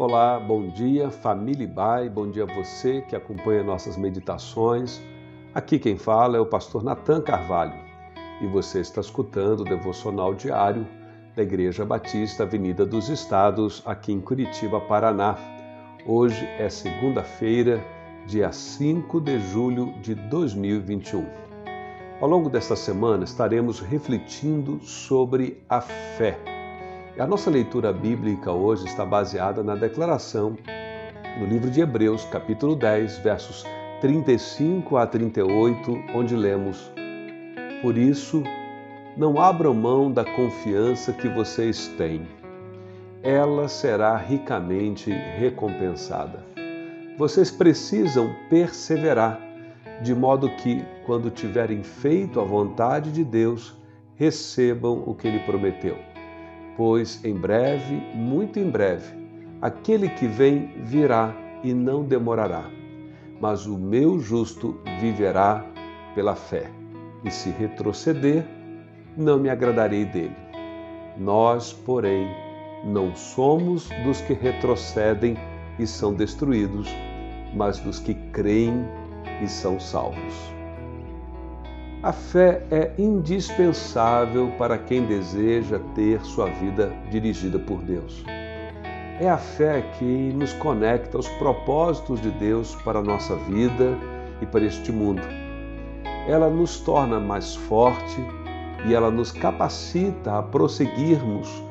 Olá, bom dia, família Bai, bom dia a você que acompanha nossas meditações. Aqui quem fala é o pastor Natan Carvalho e você está escutando o devocional diário da Igreja Batista Avenida dos Estados, aqui em Curitiba, Paraná. Hoje é segunda-feira, dia 5 de julho de 2021. Ao longo desta semana estaremos refletindo sobre a fé a nossa leitura bíblica hoje está baseada na declaração no livro de Hebreus, capítulo 10, versos 35 a 38, onde lemos: Por isso, não abram mão da confiança que vocês têm. Ela será ricamente recompensada. Vocês precisam perseverar, de modo que, quando tiverem feito a vontade de Deus, recebam o que Ele prometeu pois em breve, muito em breve, aquele que vem virá e não demorará. Mas o meu justo viverá pela fé, e se retroceder, não me agradarei dele. Nós, porém, não somos dos que retrocedem e são destruídos, mas dos que creem e são salvos. A fé é indispensável para quem deseja ter sua vida dirigida por Deus. É a fé que nos conecta aos propósitos de Deus para a nossa vida e para este mundo. Ela nos torna mais forte e ela nos capacita a prosseguirmos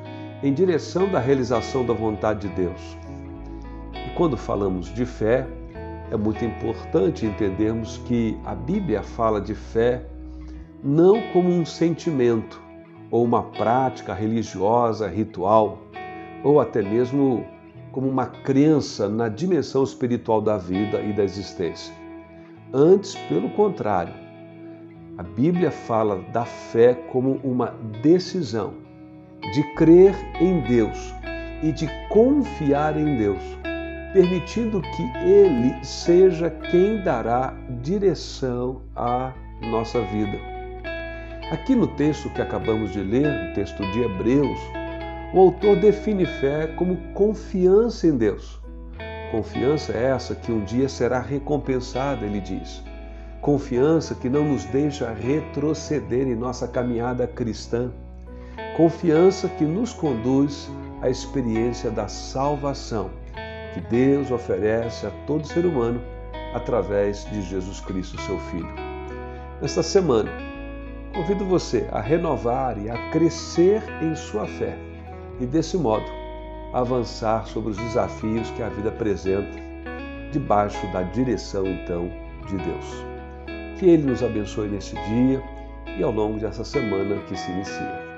em direção da realização da vontade de Deus. E quando falamos de fé, é muito importante entendermos que a Bíblia fala de fé não como um sentimento ou uma prática religiosa, ritual, ou até mesmo como uma crença na dimensão espiritual da vida e da existência. Antes, pelo contrário, a Bíblia fala da fé como uma decisão de crer em Deus e de confiar em Deus, permitindo que Ele seja quem dará direção à nossa vida. Aqui no texto que acabamos de ler, o texto de Hebreus, o autor define fé como confiança em Deus. Confiança é essa que um dia será recompensada, ele diz. Confiança que não nos deixa retroceder em nossa caminhada cristã. Confiança que nos conduz à experiência da salvação que Deus oferece a todo ser humano através de Jesus Cristo, seu Filho. Nesta semana, Convido você a renovar e a crescer em sua fé e, desse modo, avançar sobre os desafios que a vida apresenta, debaixo da direção, então, de Deus. Que Ele nos abençoe nesse dia e ao longo dessa semana que se inicia.